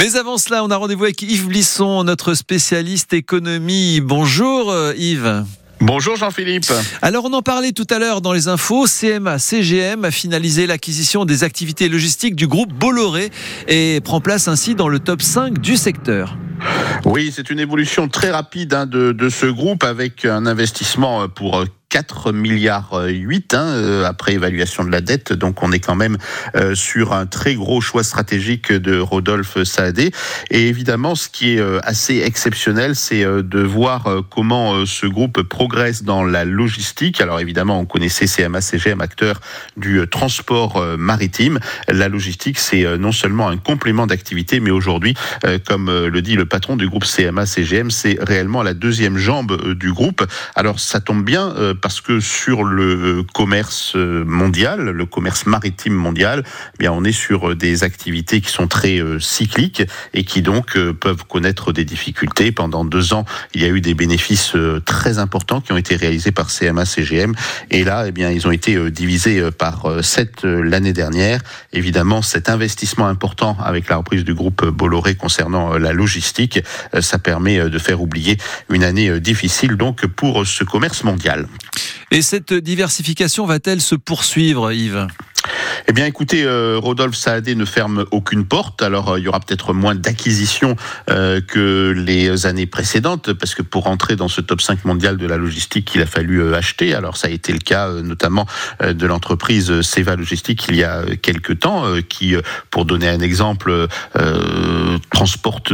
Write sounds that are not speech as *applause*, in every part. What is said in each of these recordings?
Mais avant cela, on a rendez-vous avec Yves Blisson, notre spécialiste économie. Bonjour euh, Yves. Bonjour Jean-Philippe. Alors on en parlait tout à l'heure dans les infos, CMA CGM a finalisé l'acquisition des activités logistiques du groupe Bolloré et prend place ainsi dans le top 5 du secteur. Oui, c'est une évolution très rapide hein, de, de, ce groupe avec un investissement pour 4 milliards 8 hein, euh, après évaluation de la dette. Donc on est quand même euh, sur un très gros choix stratégique de Rodolphe Saadé. Et évidemment, ce qui est euh, assez exceptionnel, c'est de voir comment ce groupe progresse dans la logistique. Alors évidemment, on connaissait CMA CGM, acteur du transport maritime. La logistique, c'est non seulement un complément d'activité, mais aujourd'hui, comme le dit le patron du groupe CMA CGM, c'est réellement la deuxième jambe du groupe. Alors ça tombe bien parce que sur le commerce mondial, le commerce maritime mondial, eh bien on est sur des activités qui sont très euh, cycliques et qui donc euh, peuvent connaître des difficultés. Pendant deux ans, il y a eu des bénéfices euh, très importants qui ont été réalisés par CMA CGM et là, eh bien ils ont été divisés par sept l'année dernière. Évidemment, cet investissement important avec la reprise du groupe Bolloré concernant la logistique, ça permet de faire oublier une année difficile donc pour ce commerce mondial. Et cette diversification va-t-elle se poursuivre, Yves? Eh bien, écoutez, euh, Rodolphe Saadé ne ferme aucune porte. Alors, euh, il y aura peut-être moins d'acquisitions euh, que les années précédentes, parce que pour entrer dans ce top 5 mondial de la logistique, il a fallu acheter. Alors, ça a été le cas notamment de l'entreprise Seva Logistique il y a quelques temps, qui, pour donner un exemple, transporte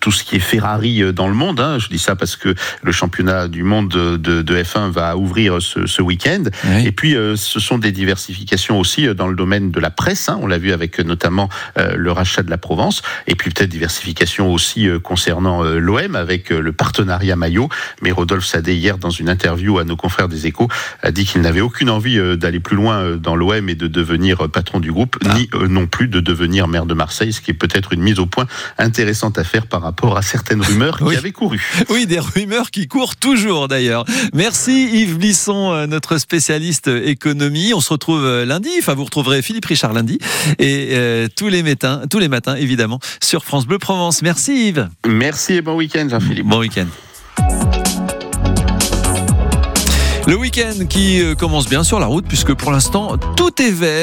tout ce qui est Ferrari dans le monde. Hein. Je dis ça parce que le championnat du monde de, F1 va ouvrir ce, week-end. Et puis, ce sont des diversifications aussi dans le domaine de la presse. Hein. on l'a vu avec euh, notamment euh, le rachat de la Provence. Et puis peut-être diversification aussi euh, concernant l'OM avec le partenariat maillot. Mais Rodolphe Sadé, hier, dans une interview à nos confrères des Échos, a dit qu'il n'avait aucune envie d'aller plus loin dans l'OM et de devenir patron du groupe, ah. ni non plus de devenir maire de Marseille, ce qui est peut-être une mise au point intéressante à faire par rapport à certaines rumeurs qui avaient couru. *laughs* Oui, des rumeurs qui courent toujours d'ailleurs. Merci Yves Blisson, notre spécialiste économie. On se retrouve lundi. Enfin, vous retrouverez Philippe Richard lundi et euh, tous les matins, tous les matins évidemment sur France Bleu Provence. Merci Yves. Merci et bon week-end Jean-Philippe. Bon week-end. Le week-end qui euh, commence bien sur la route puisque pour l'instant tout est vert.